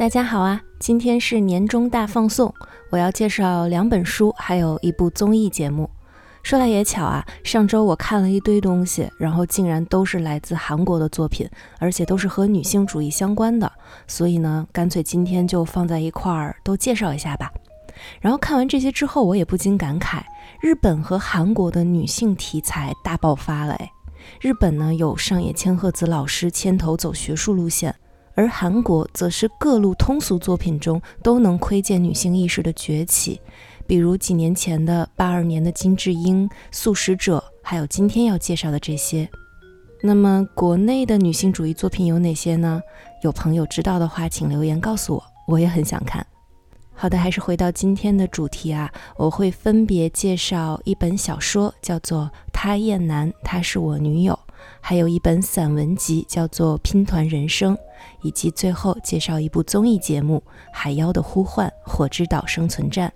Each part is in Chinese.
大家好啊，今天是年终大放送，我要介绍两本书，还有一部综艺节目。说来也巧啊，上周我看了一堆东西，然后竟然都是来自韩国的作品，而且都是和女性主义相关的，所以呢，干脆今天就放在一块儿都介绍一下吧。然后看完这些之后，我也不禁感慨，日本和韩国的女性题材大爆发了哎。日本呢有上野千鹤子老师牵头走学术路线。而韩国则是各路通俗作品中都能窥见女性意识的崛起，比如几年前的八二年的金智英、素食者，还有今天要介绍的这些。那么国内的女性主义作品有哪些呢？有朋友知道的话，请留言告诉我，我也很想看。好的，还是回到今天的主题啊，我会分别介绍一本小说，叫做《他厌男，她是我女友》。还有一本散文集，叫做《拼团人生》，以及最后介绍一部综艺节目《海妖的呼唤：火之岛生存战》。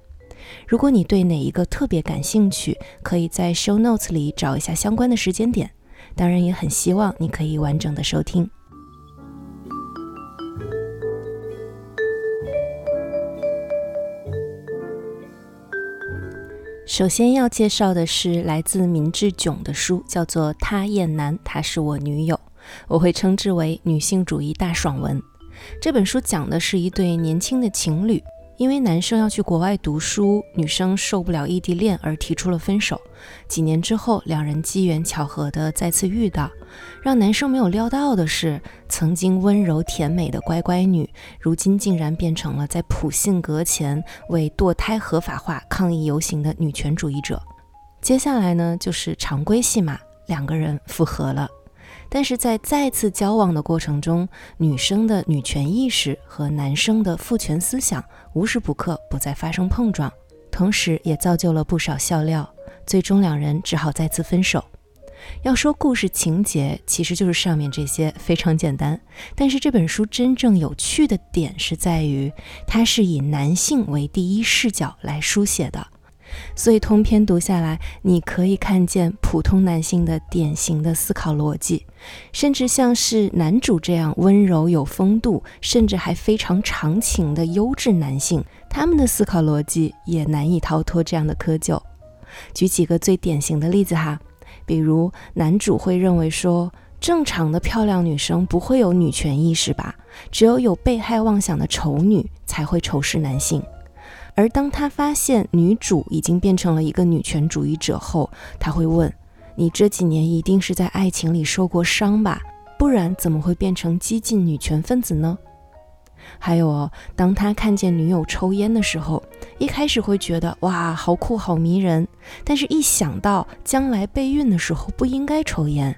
如果你对哪一个特别感兴趣，可以在 show notes 里找一下相关的时间点。当然，也很希望你可以完整的收听。首先要介绍的是来自明智炯的书，叫做《他厌男，她是我女友》，我会称之为女性主义大爽文。这本书讲的是一对年轻的情侣。因为男生要去国外读书，女生受不了异地恋而提出了分手。几年之后，两人机缘巧合的再次遇到。让男生没有料到的是，曾经温柔甜美的乖乖女，如今竟然变成了在普信阁前为堕胎合法化抗议游行的女权主义者。接下来呢，就是常规戏码，两个人复合了。但是在再次交往的过程中，女生的女权意识和男生的父权思想无时不刻不再发生碰撞，同时也造就了不少笑料。最终两人只好再次分手。要说故事情节，其实就是上面这些，非常简单。但是这本书真正有趣的点是在于，它是以男性为第一视角来书写的。所以通篇读下来，你可以看见普通男性的典型的思考逻辑，甚至像是男主这样温柔有风度，甚至还非常长情的优质男性，他们的思考逻辑也难以逃脱这样的窠臼。举几个最典型的例子哈，比如男主会认为说，正常的漂亮女生不会有女权意识吧？只有有被害妄想的丑女才会仇视男性。而当他发现女主已经变成了一个女权主义者后，他会问：“你这几年一定是在爱情里受过伤吧？不然怎么会变成激进女权分子呢？”还有哦，当他看见女友抽烟的时候，一开始会觉得哇，好酷，好迷人。但是，一想到将来备孕的时候不应该抽烟，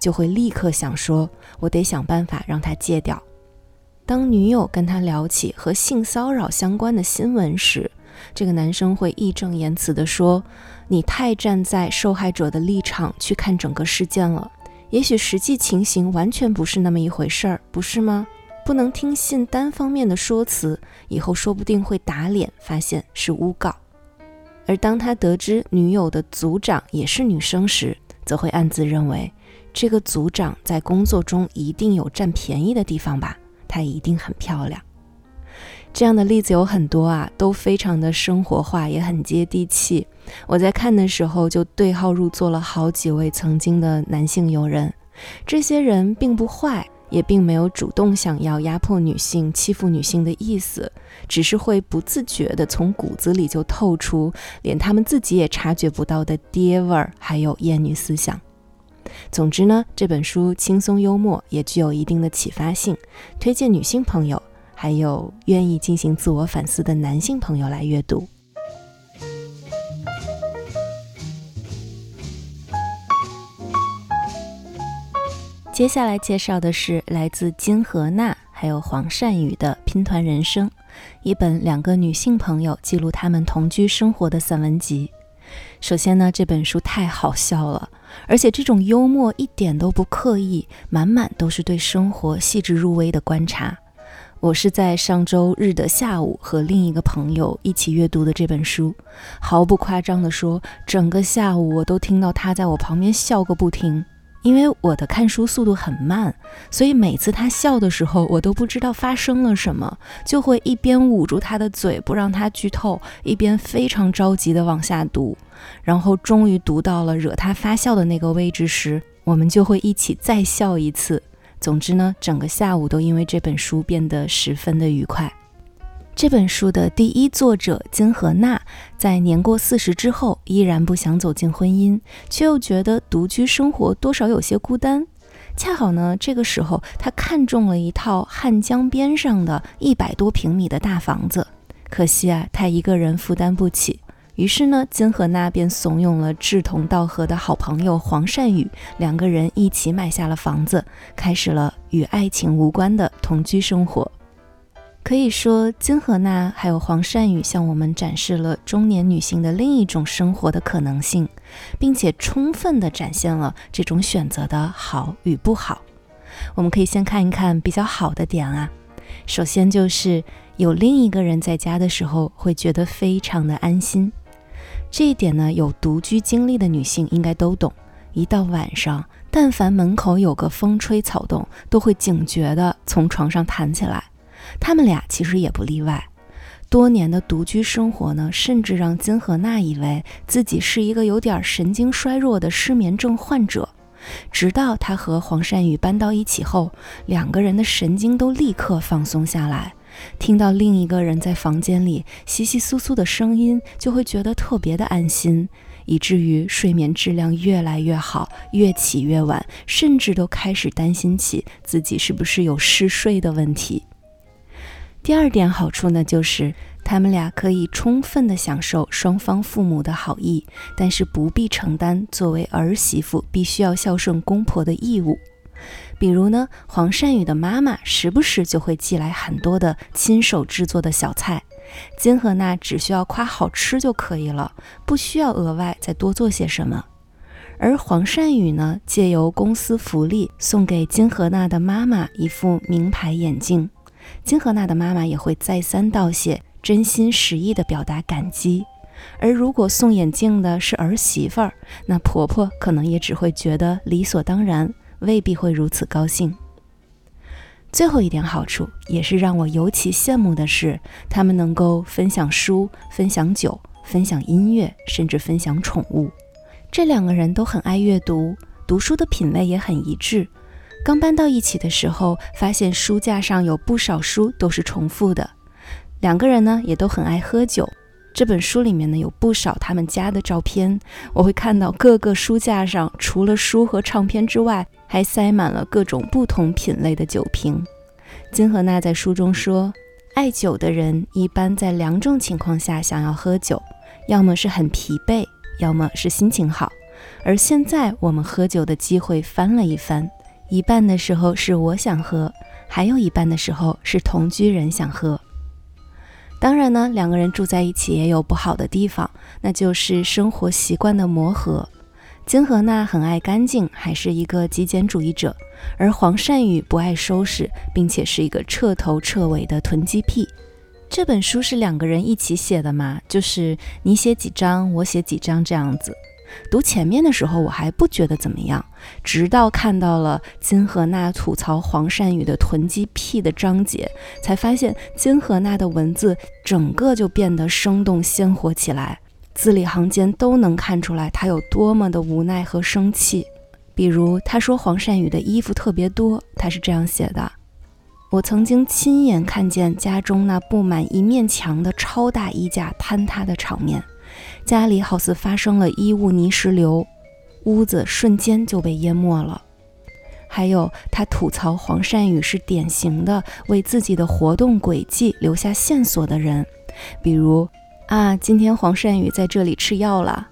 就会立刻想说：“我得想办法让她戒掉。”当女友跟他聊起和性骚扰相关的新闻时，这个男生会义正言辞地说：“你太站在受害者的立场去看整个事件了，也许实际情形完全不是那么一回事儿，不是吗？不能听信单方面的说辞，以后说不定会打脸，发现是诬告。”而当他得知女友的组长也是女生时，则会暗自认为，这个组长在工作中一定有占便宜的地方吧。她一定很漂亮。这样的例子有很多啊，都非常的生活化，也很接地气。我在看的时候就对号入座了好几位曾经的男性友人。这些人并不坏，也并没有主动想要压迫女性、欺负女性的意思，只是会不自觉的从骨子里就透出连他们自己也察觉不到的爹味儿，还有厌女思想。总之呢，这本书轻松幽默，也具有一定的启发性，推荐女性朋友，还有愿意进行自我反思的男性朋友来阅读。接下来介绍的是来自金荷娜还有黄善宇的《拼团人生》，一本两个女性朋友记录她们同居生活的散文集。首先呢，这本书太好笑了。而且这种幽默一点都不刻意，满满都是对生活细致入微的观察。我是在上周日的下午和另一个朋友一起阅读的这本书，毫不夸张地说，整个下午我都听到他在我旁边笑个不停。因为我的看书速度很慢，所以每次他笑的时候，我都不知道发生了什么，就会一边捂住他的嘴不让他剧透，一边非常着急地往下读。然后终于读到了惹他发笑的那个位置时，我们就会一起再笑一次。总之呢，整个下午都因为这本书变得十分的愉快。这本书的第一作者金荷娜，在年过四十之后，依然不想走进婚姻，却又觉得独居生活多少有些孤单。恰好呢，这个时候她看中了一套汉江边上的一百多平米的大房子，可惜啊，她一个人负担不起。于是呢，金荷娜便怂恿了志同道合的好朋友黄善宇，两个人一起买下了房子，开始了与爱情无关的同居生活。可以说，金荷娜还有黄善宇向我们展示了中年女性的另一种生活的可能性，并且充分地展现了这种选择的好与不好。我们可以先看一看比较好的点啊。首先就是有另一个人在家的时候，会觉得非常的安心。这一点呢，有独居经历的女性应该都懂。一到晚上，但凡门口有个风吹草动，都会警觉地从床上弹起来。他们俩其实也不例外。多年的独居生活呢，甚至让金荷娜以为自己是一个有点神经衰弱的失眠症患者。直到她和黄善宇搬到一起后，两个人的神经都立刻放松下来。听到另一个人在房间里窸窸窣窣的声音，就会觉得特别的安心，以至于睡眠质量越来越好，越起越晚，甚至都开始担心起自己是不是有嗜睡的问题。第二点好处呢，就是他们俩可以充分的享受双方父母的好意，但是不必承担作为儿媳妇必须要孝顺公婆的义务。比如呢，黄善宇的妈妈时不时就会寄来很多的亲手制作的小菜，金荷娜只需要夸好吃就可以了，不需要额外再多做些什么。而黄善宇呢，借由公司福利送给金荷娜的妈妈一副名牌眼镜。金荷娜的妈妈也会再三道谢，真心实意地表达感激。而如果送眼镜的是儿媳妇儿，那婆婆可能也只会觉得理所当然，未必会如此高兴。最后一点好处，也是让我尤其羡慕的是，他们能够分享书、分享酒、分享音乐，甚至分享宠物。这两个人都很爱阅读，读书的品味也很一致。刚搬到一起的时候，发现书架上有不少书都是重复的。两个人呢也都很爱喝酒。这本书里面呢有不少他们家的照片，我会看到各个书架上除了书和唱片之外，还塞满了各种不同品类的酒瓶。金荷娜在书中说，爱酒的人一般在两种情况下想要喝酒，要么是很疲惫，要么是心情好。而现在我们喝酒的机会翻了一番。一半的时候是我想喝，还有一半的时候是同居人想喝。当然呢，两个人住在一起也有不好的地方，那就是生活习惯的磨合。金荷娜很爱干净，还是一个极简主义者；而黄善宇不爱收拾，并且是一个彻头彻尾的囤积癖。这本书是两个人一起写的嘛，就是你写几张，我写几张这样子。读前面的时候，我还不觉得怎么样，直到看到了金荷娜吐槽黄善宇的囤积癖的章节，才发现金荷娜的文字整个就变得生动鲜活起来，字里行间都能看出来她有多么的无奈和生气。比如，她说黄善宇的衣服特别多，她是这样写的：“我曾经亲眼看见家中那布满一面墙的超大衣架坍塌的场面。”家里好似发生了衣物泥石流，屋子瞬间就被淹没了。还有，他吐槽黄善宇是典型的为自己的活动轨迹留下线索的人，比如啊，今天黄善宇在这里吃药了，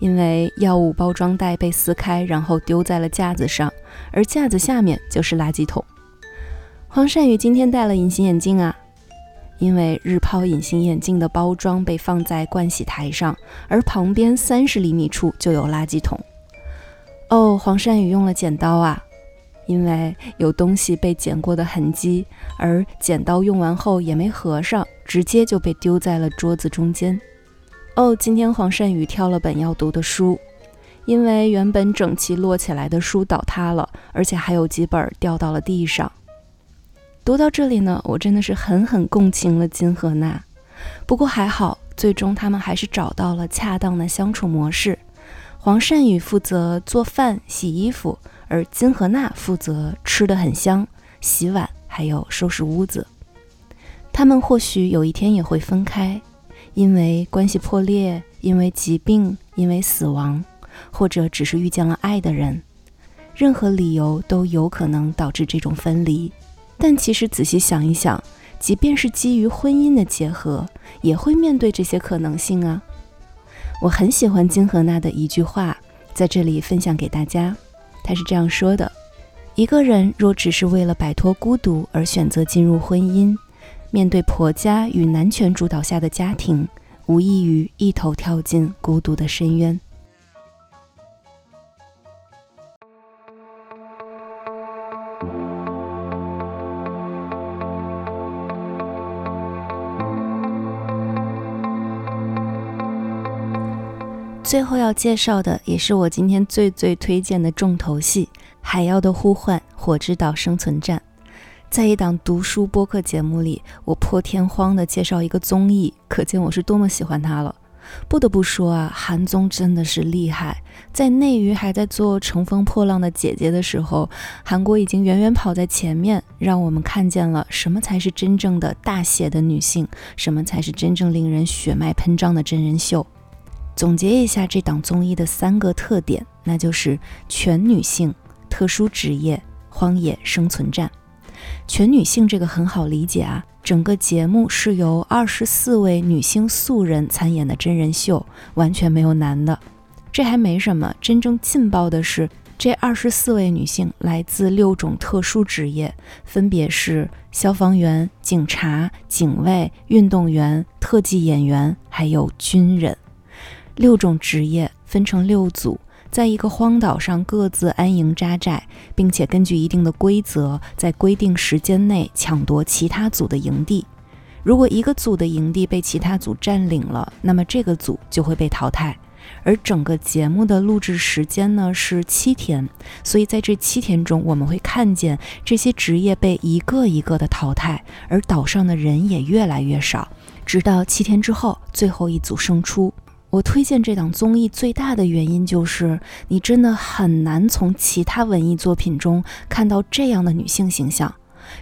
因为药物包装袋被撕开，然后丢在了架子上，而架子下面就是垃圾桶。黄善宇今天戴了隐形眼镜啊。因为日抛隐形眼镜的包装被放在盥洗台上，而旁边三十厘米处就有垃圾桶。哦，黄善宇用了剪刀啊，因为有东西被剪过的痕迹，而剪刀用完后也没合上，直接就被丢在了桌子中间。哦，今天黄善宇挑了本要读的书，因为原本整齐摞起来的书倒塌了，而且还有几本掉到了地上。读到这里呢，我真的是狠狠共情了金和娜。不过还好，最终他们还是找到了恰当的相处模式。黄善宇负责做饭、洗衣服，而金和娜负责吃的很香、洗碗，还有收拾屋子。他们或许有一天也会分开，因为关系破裂，因为疾病，因为死亡，或者只是遇见了爱的人。任何理由都有可能导致这种分离。但其实仔细想一想，即便是基于婚姻的结合，也会面对这些可能性啊。我很喜欢金荷娜的一句话，在这里分享给大家。她是这样说的：“一个人若只是为了摆脱孤独而选择进入婚姻，面对婆家与男权主导下的家庭，无异于一头跳进孤独的深渊。”最后要介绍的，也是我今天最最推荐的重头戏《海妖的呼唤：火之岛生存战》。在一档读书播客节目里，我破天荒地介绍一个综艺，可见我是多么喜欢它了。不得不说啊，韩综真的是厉害。在内娱还在做乘风破浪的姐姐的时候，韩国已经远远跑在前面，让我们看见了什么才是真正的大写的女性，什么才是真正令人血脉喷张的真人秀。总结一下这档综艺的三个特点，那就是全女性、特殊职业、荒野生存战。全女性这个很好理解啊，整个节目是由二十四位女性素人参演的真人秀，完全没有男的。这还没什么，真正劲爆的是，这二十四位女性来自六种特殊职业，分别是消防员、警察、警卫、运动员、特技演员，还有军人。六种职业分成六组，在一个荒岛上各自安营扎寨，并且根据一定的规则，在规定时间内抢夺其他组的营地。如果一个组的营地被其他组占领了，那么这个组就会被淘汰。而整个节目的录制时间呢是七天，所以在这七天中，我们会看见这些职业被一个一个的淘汰，而岛上的人也越来越少，直到七天之后，最后一组胜出。我推荐这档综艺最大的原因就是，你真的很难从其他文艺作品中看到这样的女性形象。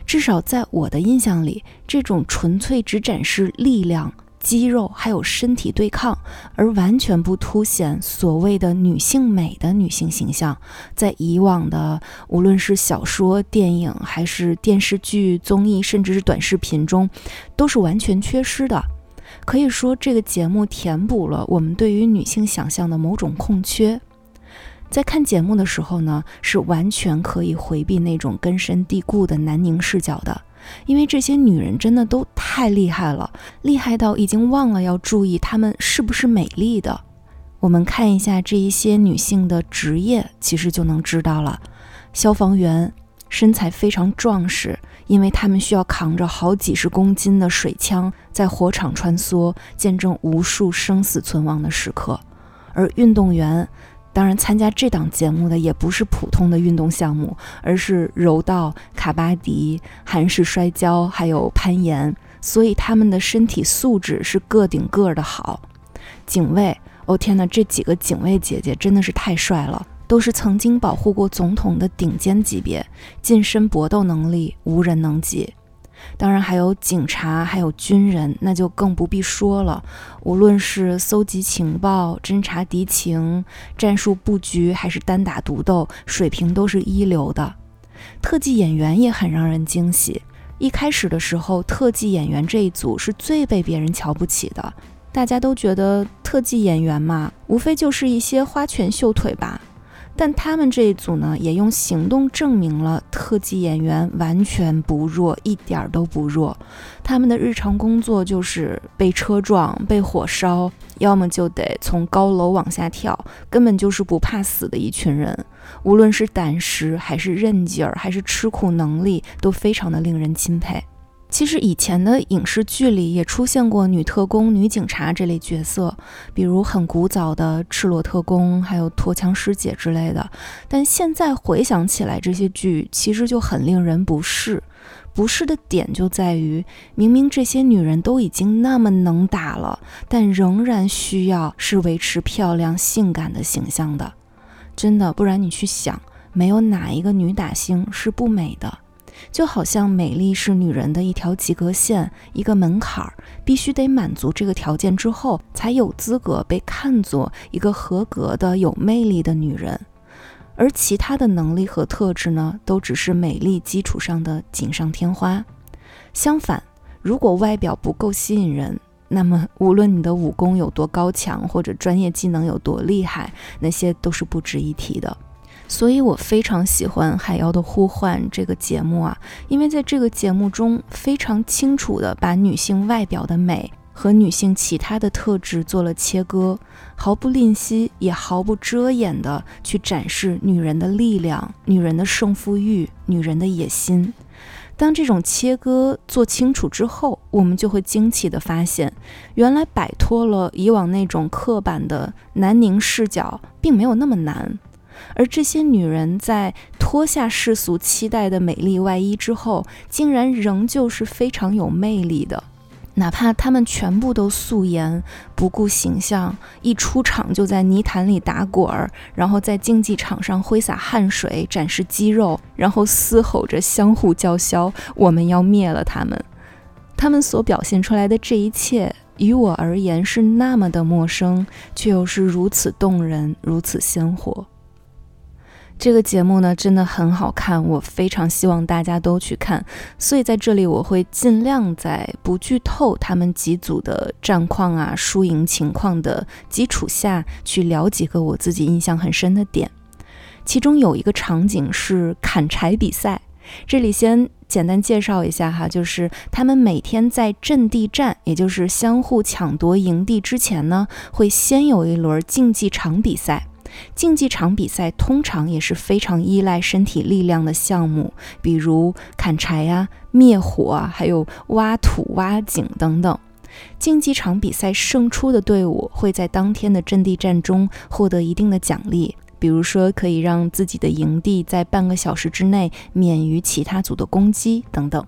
至少在我的印象里，这种纯粹只展示力量、肌肉还有身体对抗，而完全不凸显所谓的女性美的女性形象，在以往的无论是小说、电影，还是电视剧、综艺，甚至是短视频中，都是完全缺失的。可以说，这个节目填补了我们对于女性想象的某种空缺。在看节目的时候呢，是完全可以回避那种根深蒂固的南宁视角的，因为这些女人真的都太厉害了，厉害到已经忘了要注意她们是不是美丽的。我们看一下这一些女性的职业，其实就能知道了。消防员身材非常壮实。因为他们需要扛着好几十公斤的水枪在火场穿梭，见证无数生死存亡的时刻。而运动员，当然参加这档节目的也不是普通的运动项目，而是柔道、卡巴迪、韩式摔跤，还有攀岩，所以他们的身体素质是个顶个的好。警卫，哦天哪，这几个警卫姐姐真的是太帅了。都是曾经保护过总统的顶尖级别，近身搏斗能力无人能及。当然还有警察，还有军人，那就更不必说了。无论是搜集情报、侦察敌情、战术布局，还是单打独斗，水平都是一流的。特技演员也很让人惊喜。一开始的时候，特技演员这一组是最被别人瞧不起的，大家都觉得特技演员嘛，无非就是一些花拳绣腿吧。但他们这一组呢，也用行动证明了特技演员完全不弱，一点儿都不弱。他们的日常工作就是被车撞、被火烧，要么就得从高楼往下跳，根本就是不怕死的一群人。无论是胆识，还是韧劲儿，还是吃苦能力，都非常的令人钦佩。其实以前的影视剧里也出现过女特工、女警察这类角色，比如很古早的《赤裸特工》，还有《脱枪师姐》之类的。但现在回想起来，这些剧其实就很令人不适。不适的点就在于，明明这些女人都已经那么能打了，但仍然需要是维持漂亮、性感的形象的。真的，不然你去想，没有哪一个女打星是不美的。就好像美丽是女人的一条及格线，一个门槛儿，必须得满足这个条件之后，才有资格被看作一个合格的、有魅力的女人。而其他的能力和特质呢，都只是美丽基础上的锦上添花。相反，如果外表不够吸引人，那么无论你的武功有多高强，或者专业技能有多厉害，那些都是不值一提的。所以我非常喜欢《海妖的呼唤》这个节目啊，因为在这个节目中，非常清楚地把女性外表的美和女性其他的特质做了切割，毫不吝惜，也毫不遮掩地去展示女人的力量、女人的胜负欲、女人的野心。当这种切割做清楚之后，我们就会惊奇地发现，原来摆脱了以往那种刻板的南宁视角，并没有那么难。而这些女人在脱下世俗期待的美丽外衣之后，竟然仍旧是非常有魅力的。哪怕她们全部都素颜，不顾形象，一出场就在泥潭里打滚儿，然后在竞技场上挥洒汗水，展示肌肉，然后嘶吼着相互叫嚣：“我们要灭了他们！”她们所表现出来的这一切，于我而言是那么的陌生，却又是如此动人，如此鲜活。这个节目呢，真的很好看，我非常希望大家都去看。所以在这里，我会尽量在不剧透他们几组的战况啊、输赢情况的基础下去聊几个我自己印象很深的点。其中有一个场景是砍柴比赛，这里先简单介绍一下哈，就是他们每天在阵地战，也就是相互抢夺营地之前呢，会先有一轮竞技场比赛。竞技场比赛通常也是非常依赖身体力量的项目，比如砍柴呀、灭火啊，还有挖土、挖井等等。竞技场比赛胜出的队伍会在当天的阵地战中获得一定的奖励，比如说可以让自己的营地在半个小时之内免于其他组的攻击等等。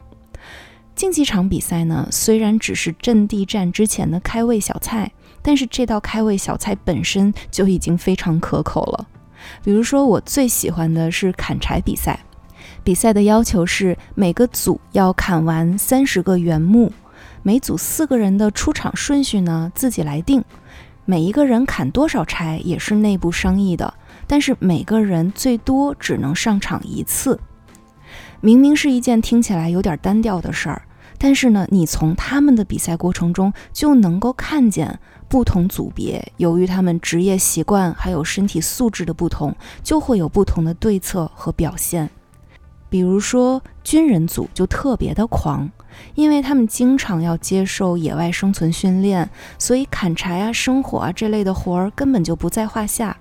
竞技场比赛呢，虽然只是阵地战之前的开胃小菜。但是这道开胃小菜本身就已经非常可口了。比如说，我最喜欢的是砍柴比赛。比赛的要求是每个组要砍完三十个原木，每组四个人的出场顺序呢自己来定。每一个人砍多少柴也是内部商议的，但是每个人最多只能上场一次。明明是一件听起来有点单调的事儿，但是呢，你从他们的比赛过程中就能够看见。不同组别，由于他们职业习惯还有身体素质的不同，就会有不同的对策和表现。比如说，军人组就特别的狂，因为他们经常要接受野外生存训练，所以砍柴啊、生火啊这类的活儿根本就不在话下。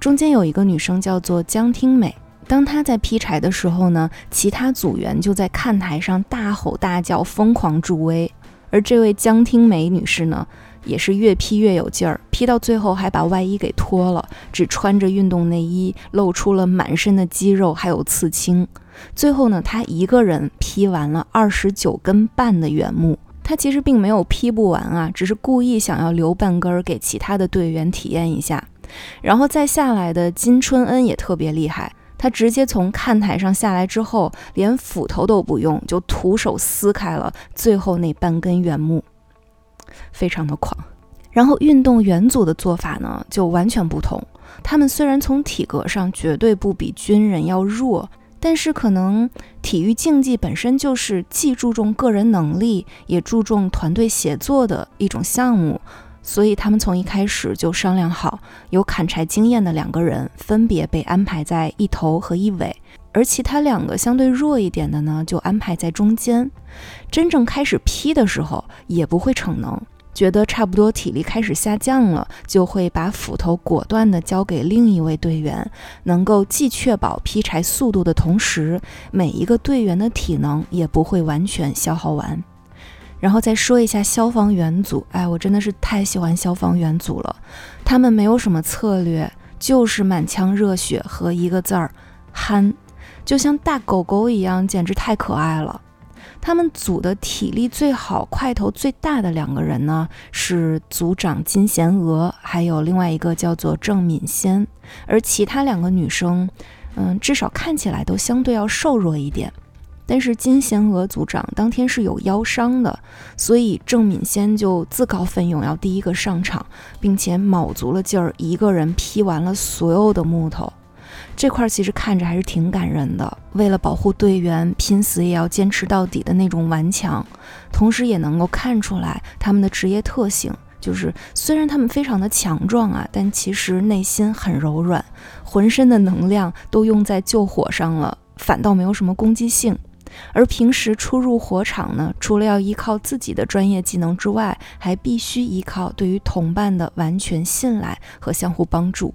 中间有一个女生叫做江听美，当她在劈柴的时候呢，其他组员就在看台上大吼大叫，疯狂助威。而这位江听美女士呢？也是越劈越有劲儿，劈到最后还把外衣给脱了，只穿着运动内衣，露出了满身的肌肉还有刺青。最后呢，他一个人劈完了二十九根半的原木。他其实并没有劈不完啊，只是故意想要留半根儿给其他的队员体验一下。然后再下来的金春恩也特别厉害，他直接从看台上下来之后，连斧头都不用，就徒手撕开了最后那半根原木。非常的狂，然后运动员组的做法呢就完全不同。他们虽然从体格上绝对不比军人要弱，但是可能体育竞技本身就是既注重个人能力，也注重团队协作的一种项目，所以他们从一开始就商量好，有砍柴经验的两个人分别被安排在一头和一尾，而其他两个相对弱一点的呢就安排在中间。真正开始劈的时候，也不会逞能。觉得差不多体力开始下降了，就会把斧头果断地交给另一位队员，能够既确保劈柴速度的同时，每一个队员的体能也不会完全消耗完。然后再说一下消防员组，哎，我真的是太喜欢消防员组了，他们没有什么策略，就是满腔热血和一个字儿憨，就像大狗狗一样，简直太可爱了。他们组的体力最好、块头最大的两个人呢，是组长金贤娥，还有另外一个叫做郑敏仙。而其他两个女生，嗯，至少看起来都相对要瘦弱一点。但是金贤娥组长当天是有腰伤的，所以郑敏仙就自告奋勇要第一个上场，并且卯足了劲儿，一个人劈完了所有的木头。这块其实看着还是挺感人的，为了保护队员，拼死也要坚持到底的那种顽强，同时也能够看出来他们的职业特性，就是虽然他们非常的强壮啊，但其实内心很柔软，浑身的能量都用在救火上了，反倒没有什么攻击性。而平时出入火场呢，除了要依靠自己的专业技能之外，还必须依靠对于同伴的完全信赖和相互帮助。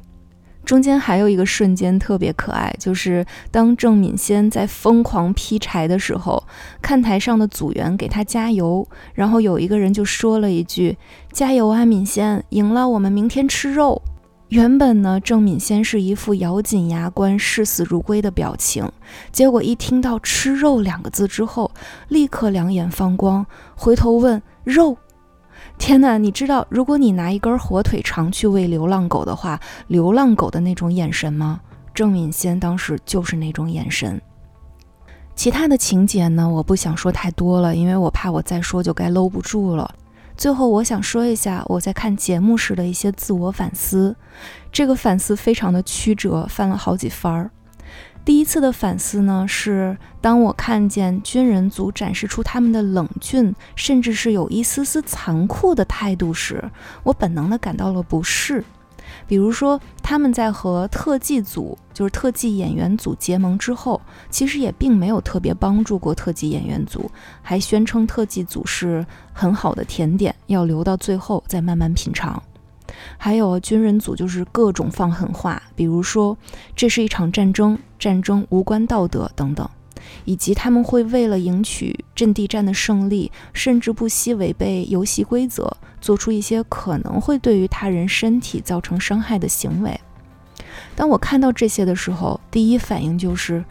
中间还有一个瞬间特别可爱，就是当郑敏先在疯狂劈柴的时候，看台上的组员给他加油，然后有一个人就说了一句：“加油啊，敏先，赢了我们明天吃肉。”原本呢，郑敏先是一副咬紧牙关、视死如归的表情，结果一听到“吃肉”两个字之后，立刻两眼放光，回头问：“肉？”天哪，你知道如果你拿一根火腿肠去喂流浪狗的话，流浪狗的那种眼神吗？郑敏仙当时就是那种眼神。其他的情节呢，我不想说太多了，因为我怕我再说就该搂不住了。最后，我想说一下我在看节目时的一些自我反思，这个反思非常的曲折，翻了好几番儿。第一次的反思呢，是当我看见军人组展示出他们的冷峻，甚至是有一丝丝残酷的态度时，我本能的感到了不适。比如说，他们在和特技组，就是特技演员组结盟之后，其实也并没有特别帮助过特技演员组，还宣称特技组是很好的甜点，要留到最后再慢慢品尝。还有军人组就是各种放狠话，比如说这是一场战争，战争无关道德等等，以及他们会为了赢取阵地战的胜利，甚至不惜违背游戏规则，做出一些可能会对于他人身体造成伤害的行为。当我看到这些的时候，第一反应就是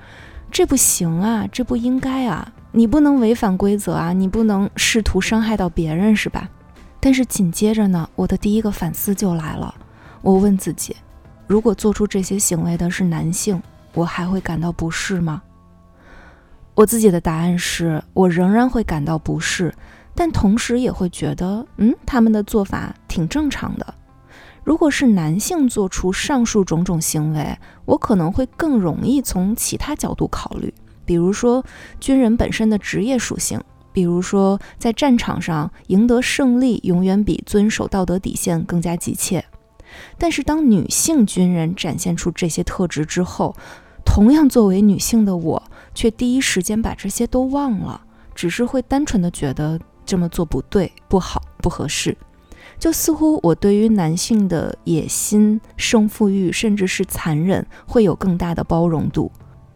这不行啊，这不应该啊，你不能违反规则啊，你不能试图伤害到别人，是吧？但是紧接着呢，我的第一个反思就来了。我问自己，如果做出这些行为的是男性，我还会感到不适吗？我自己的答案是，我仍然会感到不适，但同时也会觉得，嗯，他们的做法挺正常的。如果是男性做出上述种种行为，我可能会更容易从其他角度考虑，比如说军人本身的职业属性。比如说，在战场上赢得胜利，永远比遵守道德底线更加急切。但是，当女性军人展现出这些特质之后，同样作为女性的我，却第一时间把这些都忘了，只是会单纯的觉得这么做不对、不好、不合适。就似乎我对于男性的野心、胜负欲，甚至是残忍，会有更大的包容度。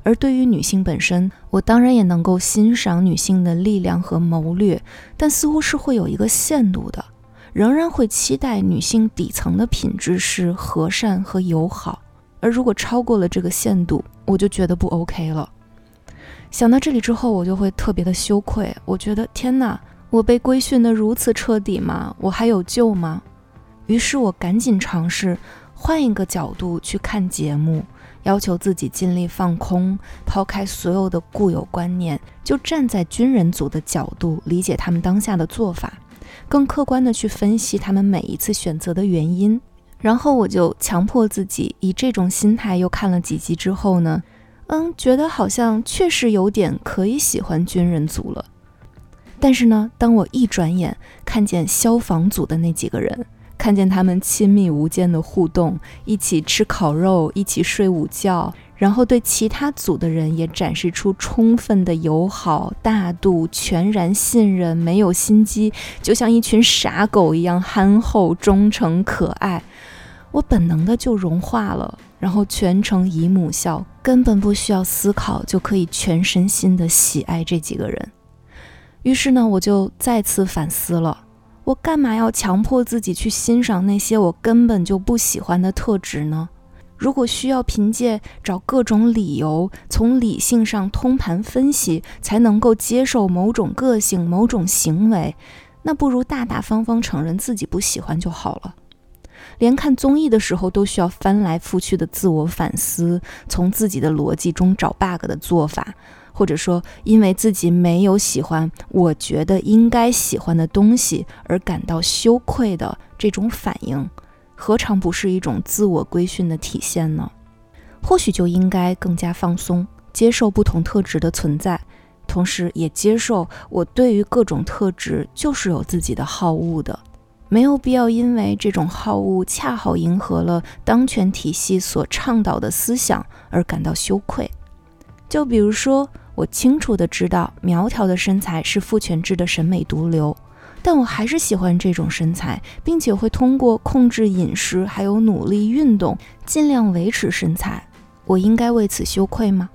而对于女性本身，我当然也能够欣赏女性的力量和谋略，但似乎是会有一个限度的，仍然会期待女性底层的品质是和善和友好。而如果超过了这个限度，我就觉得不 OK 了。想到这里之后，我就会特别的羞愧，我觉得天哪，我被规训得如此彻底吗？我还有救吗？于是我赶紧尝试换一个角度去看节目。要求自己尽力放空，抛开所有的固有观念，就站在军人组的角度理解他们当下的做法，更客观的去分析他们每一次选择的原因。然后我就强迫自己以这种心态又看了几集之后呢，嗯，觉得好像确实有点可以喜欢军人组了。但是呢，当我一转眼看见消防组的那几个人。看见他们亲密无间的互动，一起吃烤肉，一起睡午觉，然后对其他组的人也展示出充分的友好、大度、全然信任，没有心机，就像一群傻狗一样憨厚、忠诚、可爱。我本能的就融化了，然后全程姨母笑，根本不需要思考就可以全身心的喜爱这几个人。于是呢，我就再次反思了：我干嘛要强迫自己去欣赏那些我根本就不喜欢的特质呢？如果需要凭借找各种理由，从理性上通盘分析才能够接受某种个性、某种行为，那不如大大方方承认自己不喜欢就好了。连看综艺的时候都需要翻来覆去的自我反思，从自己的逻辑中找 bug 的做法，或者说因为自己没有喜欢我觉得应该喜欢的东西而感到羞愧的这种反应。何尝不是一种自我规训的体现呢？或许就应该更加放松，接受不同特质的存在，同时也接受我对于各种特质就是有自己的好恶的，没有必要因为这种好恶恰好迎合了当权体系所倡导的思想而感到羞愧。就比如说，我清楚的知道苗条的身材是父权制的审美毒瘤。但我还是喜欢这种身材，并且会通过控制饮食，还有努力运动，尽量维持身材。我应该为此羞愧吗？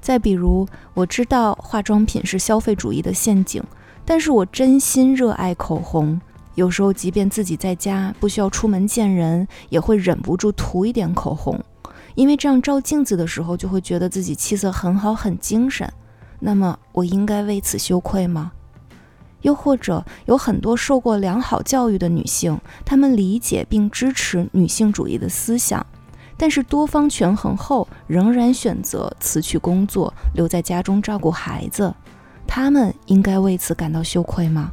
再比如，我知道化妆品是消费主义的陷阱，但是我真心热爱口红。有时候，即便自己在家不需要出门见人，也会忍不住涂一点口红，因为这样照镜子的时候就会觉得自己气色很好、很精神。那么，我应该为此羞愧吗？又或者有很多受过良好教育的女性，她们理解并支持女性主义的思想，但是多方权衡后，仍然选择辞去工作，留在家中照顾孩子。她们应该为此感到羞愧吗？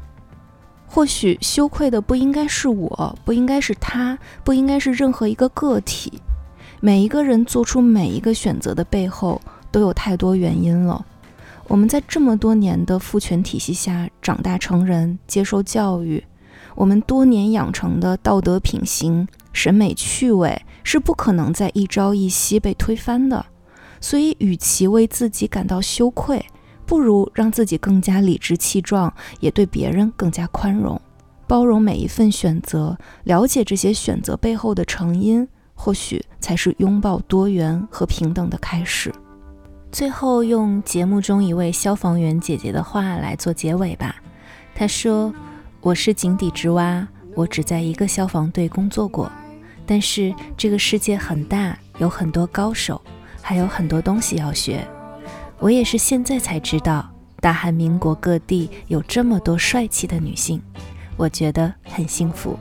或许羞愧的不应该是我，不应该是他，不应该是任何一个个体。每一个人做出每一个选择的背后，都有太多原因了。我们在这么多年的父权体系下长大成人，接受教育，我们多年养成的道德品行、审美趣味是不可能在一朝一夕被推翻的。所以，与其为自己感到羞愧，不如让自己更加理直气壮，也对别人更加宽容，包容每一份选择，了解这些选择背后的成因，或许才是拥抱多元和平等的开始。最后用节目中一位消防员姐姐的话来做结尾吧。她说：“我是井底之蛙，我只在一个消防队工作过。但是这个世界很大，有很多高手，还有很多东西要学。我也是现在才知道，大韩民国各地有这么多帅气的女性，我觉得很幸福。”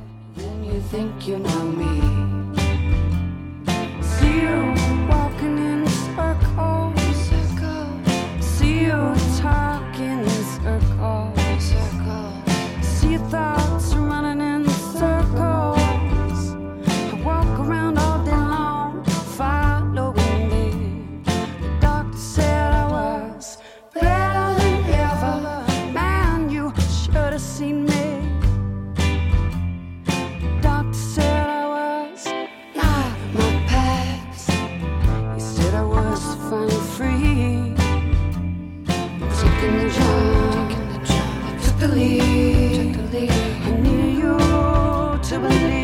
believe. I need you to believe.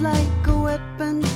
like a weapon.